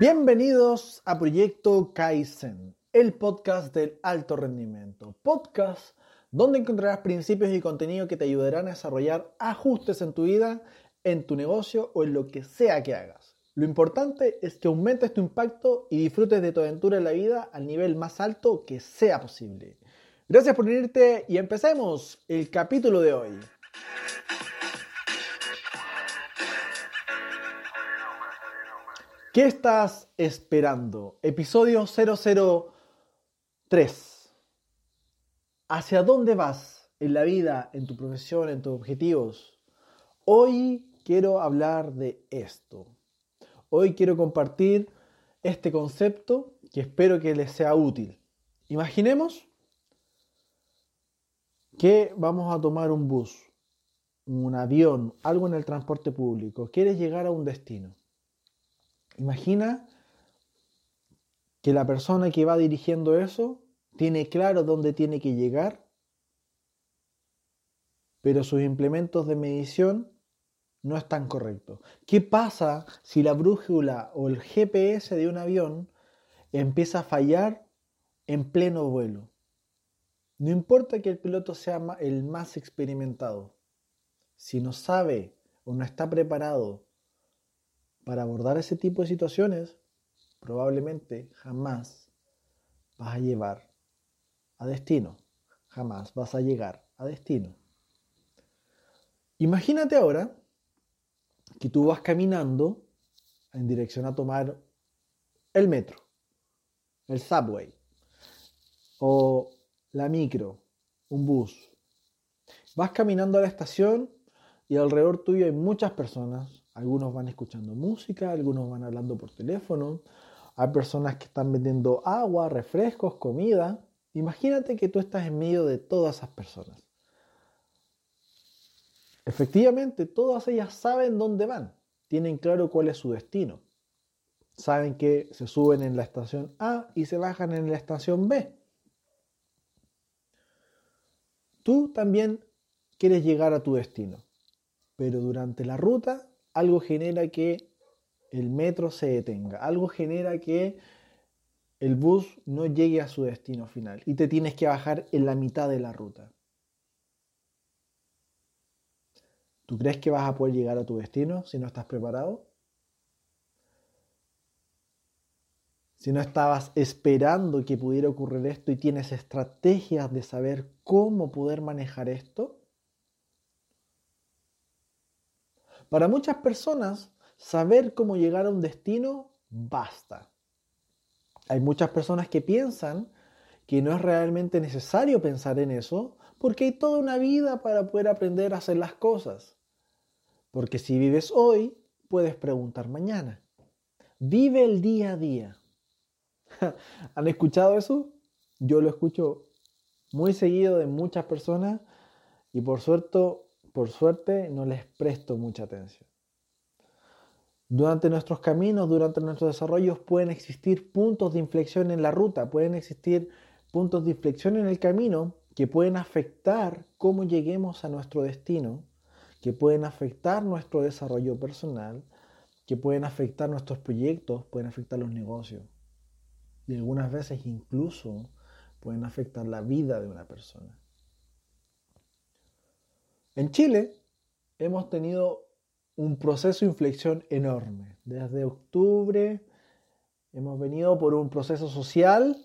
Bienvenidos a Proyecto Kaizen, el podcast del alto rendimiento. Podcast donde encontrarás principios y contenido que te ayudarán a desarrollar ajustes en tu vida, en tu negocio o en lo que sea que hagas. Lo importante es que aumentes tu impacto y disfrutes de tu aventura en la vida al nivel más alto que sea posible. Gracias por unirte y empecemos el capítulo de hoy. ¿Qué estás esperando? Episodio 003. ¿Hacia dónde vas en la vida, en tu profesión, en tus objetivos? Hoy quiero hablar de esto. Hoy quiero compartir este concepto que espero que les sea útil. Imaginemos que vamos a tomar un bus, un avión, algo en el transporte público. Quieres llegar a un destino Imagina que la persona que va dirigiendo eso tiene claro dónde tiene que llegar, pero sus implementos de medición no están correctos. ¿Qué pasa si la brújula o el GPS de un avión empieza a fallar en pleno vuelo? No importa que el piloto sea el más experimentado. Si no sabe o no está preparado para abordar ese tipo de situaciones, probablemente jamás vas a llevar a destino. Jamás vas a llegar a destino. Imagínate ahora que tú vas caminando en dirección a tomar el metro, el subway o la micro, un bus. Vas caminando a la estación y alrededor tuyo hay muchas personas algunos van escuchando música, algunos van hablando por teléfono. Hay personas que están vendiendo agua, refrescos, comida. Imagínate que tú estás en medio de todas esas personas. Efectivamente, todas ellas saben dónde van, tienen claro cuál es su destino. Saben que se suben en la estación A y se bajan en la estación B. Tú también quieres llegar a tu destino, pero durante la ruta algo genera que el metro se detenga, algo genera que el bus no llegue a su destino final y te tienes que bajar en la mitad de la ruta. ¿Tú crees que vas a poder llegar a tu destino si no estás preparado? Si no estabas esperando que pudiera ocurrir esto y tienes estrategias de saber cómo poder manejar esto, Para muchas personas, saber cómo llegar a un destino basta. Hay muchas personas que piensan que no es realmente necesario pensar en eso porque hay toda una vida para poder aprender a hacer las cosas. Porque si vives hoy, puedes preguntar mañana. Vive el día a día. ¿Han escuchado eso? Yo lo escucho muy seguido de muchas personas y por suerte por suerte, no les presto mucha atención. Durante nuestros caminos, durante nuestros desarrollos, pueden existir puntos de inflexión en la ruta, pueden existir puntos de inflexión en el camino que pueden afectar cómo lleguemos a nuestro destino, que pueden afectar nuestro desarrollo personal, que pueden afectar nuestros proyectos, pueden afectar los negocios. Y algunas veces incluso pueden afectar la vida de una persona. En Chile hemos tenido un proceso de inflexión enorme. Desde octubre hemos venido por un proceso social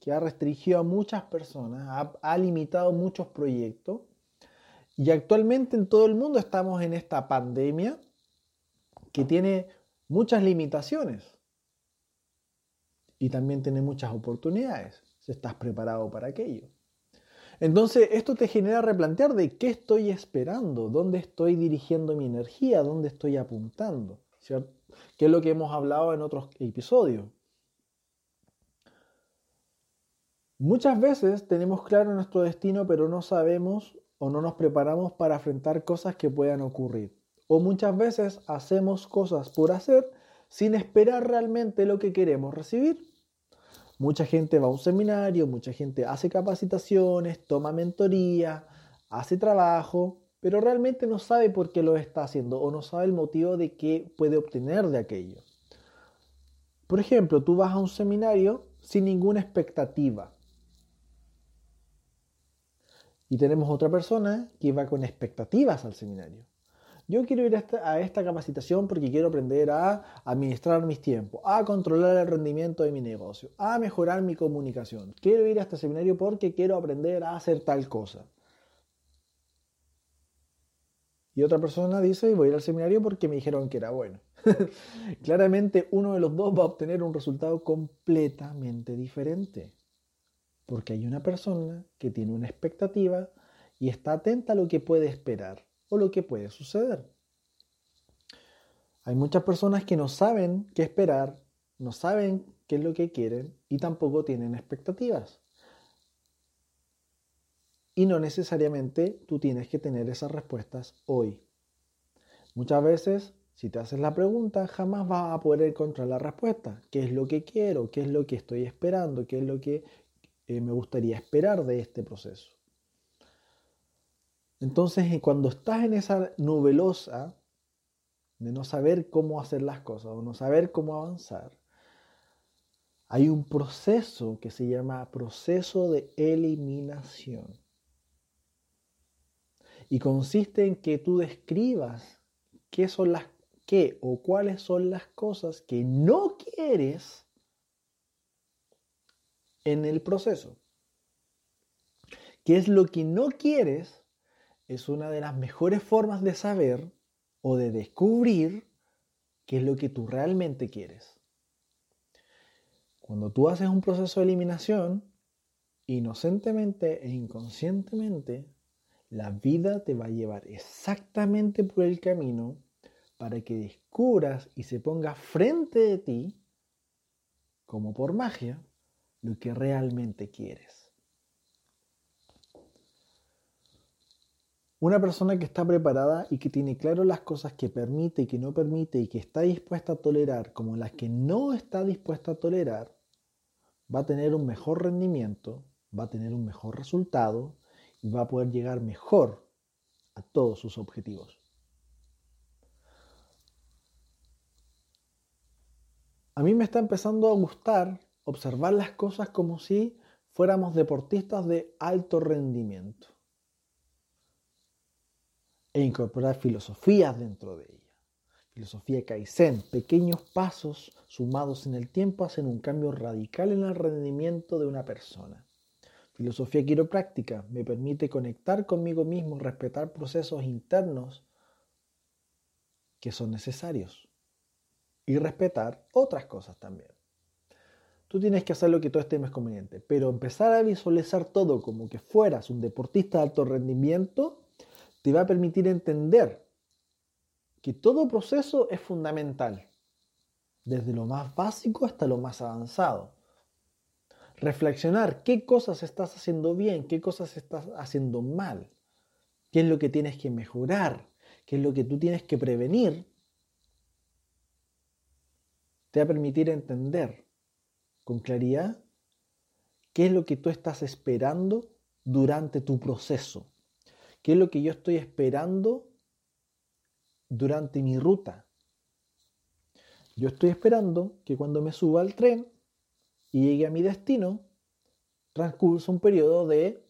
que ha restringido a muchas personas, ha, limitado muchos proyectos. Y actualmente en todo el mundo estamos en esta pandemia que tiene muchas limitaciones y también tiene muchas oportunidades si estás preparado para aquello. Entonces, esto te genera replantear de qué estoy esperando, dónde estoy dirigiendo mi energía, dónde estoy apuntando, ¿cierto? Que es lo que hemos hablado en otros episodios. Muchas veces tenemos claro nuestro destino, pero no sabemos o no nos preparamos para afrontar cosas que puedan ocurrir. O muchas veces hacemos cosas por hacer sin esperar realmente lo que queremos recibir. Mucha gente va a un seminario, mucha gente hace capacitaciones, toma mentoría, hace trabajo, pero realmente no sabe por qué lo está haciendo o no sabe el motivo de qué puede obtener de aquello. Por ejemplo, tú vas a un seminario sin ninguna expectativa. Y tenemos otra persona que va con expectativas al seminario. Yo quiero ir a esta, capacitación porque quiero aprender a administrar mis tiempos, a controlar el rendimiento de mi negocio, a mejorar mi comunicación. Quiero ir a este seminario porque quiero aprender a hacer tal cosa. Y otra persona dice, voy a ir al seminario porque me dijeron que era bueno. Claramente uno de los dos va a obtener un resultado completamente diferente. Porque hay una persona que tiene una expectativa y está atenta a lo que puede esperar o lo que puede suceder. Hay muchas personas que no saben qué esperar, no saben qué es lo que quieren y tampoco tienen expectativas. Y no necesariamente tú tienes que tener esas respuestas hoy. Muchas veces, si te haces la pregunta, jamás vas a poder encontrar la respuesta. ¿Qué es lo que quiero? ¿Qué es lo que estoy esperando? ¿Qué es lo que eh, me gustaría esperar de este proceso? Entonces, eh, cuando estás en esa nubelosa de no saber cómo hacer las cosas o no saber cómo avanzar, hay un proceso que se llama proceso de eliminación. Y consiste en que tú describas qué son las qué o cuáles son las cosas que no quieres en el proceso. ¿Qué es lo que no quieres es una de las mejores formas de saber o de descubrir qué es lo que tú realmente quieres. Cuando tú haces un proceso de eliminación, inocentemente e inconscientemente, la vida te va a llevar exactamente por el camino para que descubras y se ponga frente de ti, como por magia, lo que realmente quieres. Una persona que está preparada y que tiene claro las cosas que permite y que no permite y que está dispuesta a tolerar como las que no está dispuesta a tolerar, va a tener un mejor rendimiento, va a tener un mejor resultado y va a poder llegar mejor a todos sus objetivos. A mí me está empezando a gustar observar las cosas como si fuéramos deportistas de alto rendimiento e incorporar filosofías dentro de ella. Filosofía Kaizen, pequeños pasos sumados en el tiempo hacen un cambio radical en el rendimiento de una persona. Filosofía quiropráctica me permite conectar conmigo mismo, respetar procesos internos que son necesarios y respetar otras cosas también. Tú tienes que hacer lo que tú estimes conveniente, pero empezar a visualizar todo como que fueras un deportista de alto rendimiento te va a permitir entender que todo proceso es fundamental, desde lo más básico hasta lo más avanzado. Reflexionar qué cosas estás haciendo bien, qué cosas estás haciendo mal, qué es lo que tienes que mejorar, qué es lo que tú tienes que prevenir, te va a permitir entender con claridad qué es lo que tú estás esperando durante tu proceso. ¿Qué es lo que yo estoy esperando durante mi ruta? Yo estoy esperando que cuando me suba al tren y llegue a mi destino, transcurso un periodo de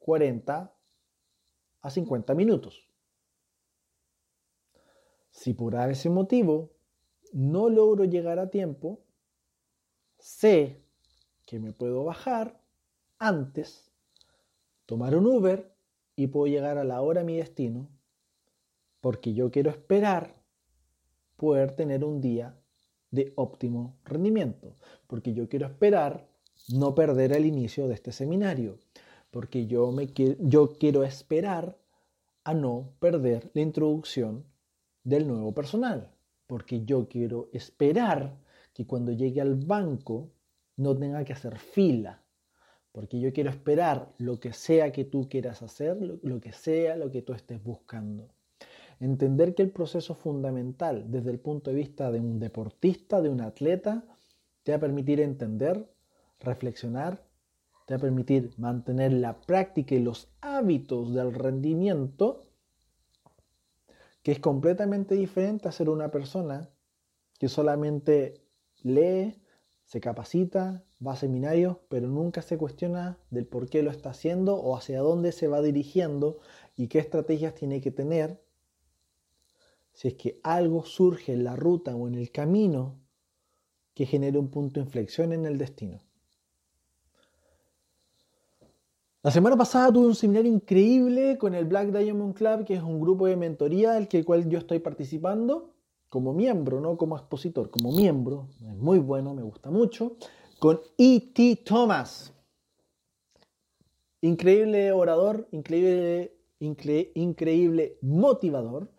40 a 50 minutos. Si por ese motivo no logro llegar a tiempo, sé que me puedo bajar antes tomar un Uber y puedo llegar a la hora a mi destino porque yo quiero esperar poder tener un día de óptimo rendimiento, porque yo quiero esperar no perder el inicio de este seminario, porque yo, me, yo quiero esperar a no perder la introducción del nuevo personal, porque yo quiero esperar que cuando llegue al banco no tenga que hacer fila, porque yo quiero esperar lo que sea que tú quieras hacer, lo, que sea lo que tú estés buscando. Entender que el proceso fundamental desde el punto de vista de un deportista, de un atleta, te va a permitir entender, reflexionar, te va a permitir mantener la práctica y los hábitos del rendimiento, que es completamente diferente a ser una persona que solamente lee, se capacita, va a seminarios, pero nunca se cuestiona del por qué lo está haciendo o hacia dónde se va dirigiendo y qué estrategias tiene que tener si es que algo surge en la ruta o en el camino que genere un punto de inflexión en el destino. La semana pasada tuve un seminario increíble con el Black Diamond Club, que es un grupo de mentoría del que cual yo estoy participando como miembro, no como expositor, como miembro. Es muy bueno, me gusta mucho. Con E.T. Thomas. Increíble orador, increíble, increíble motivador.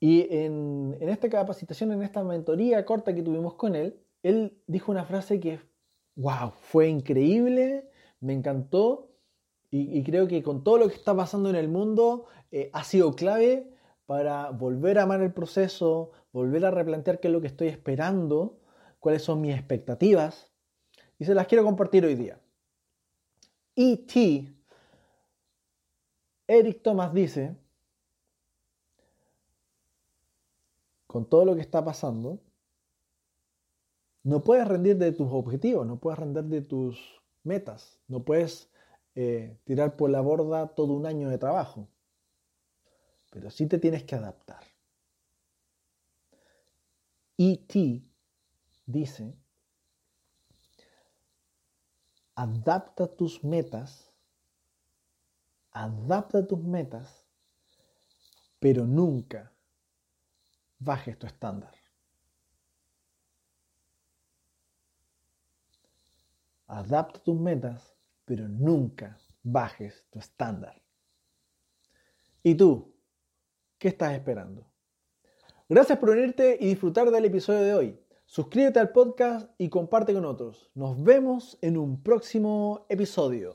Y en, esta capacitación, en esta mentoría corta que tuvimos con él, él dijo una frase que, wow, fue increíble, me encantó y, creo que con todo lo que está pasando en el mundo eh, ha sido clave para volver a amar el proceso, volver a replantear qué es lo que estoy esperando, cuáles son mis expectativas y se las quiero compartir hoy día. E.T. Eric Thomas dice con todo lo que está pasando, no puedes rendir de tus objetivos, no puedes rendir de tus metas, no puedes eh, tirar por la borda todo un año de trabajo, pero sí te tienes que adaptar. E.T. dice, adapta tus metas, adapta tus metas, pero nunca bajes tu estándar. Adapta tus metas, pero nunca bajes tu estándar. ¿Y tú? ¿Qué estás esperando? Gracias por unirte y disfrutar del episodio de hoy. Suscríbete al podcast y comparte con otros. Nos vemos en un próximo episodio.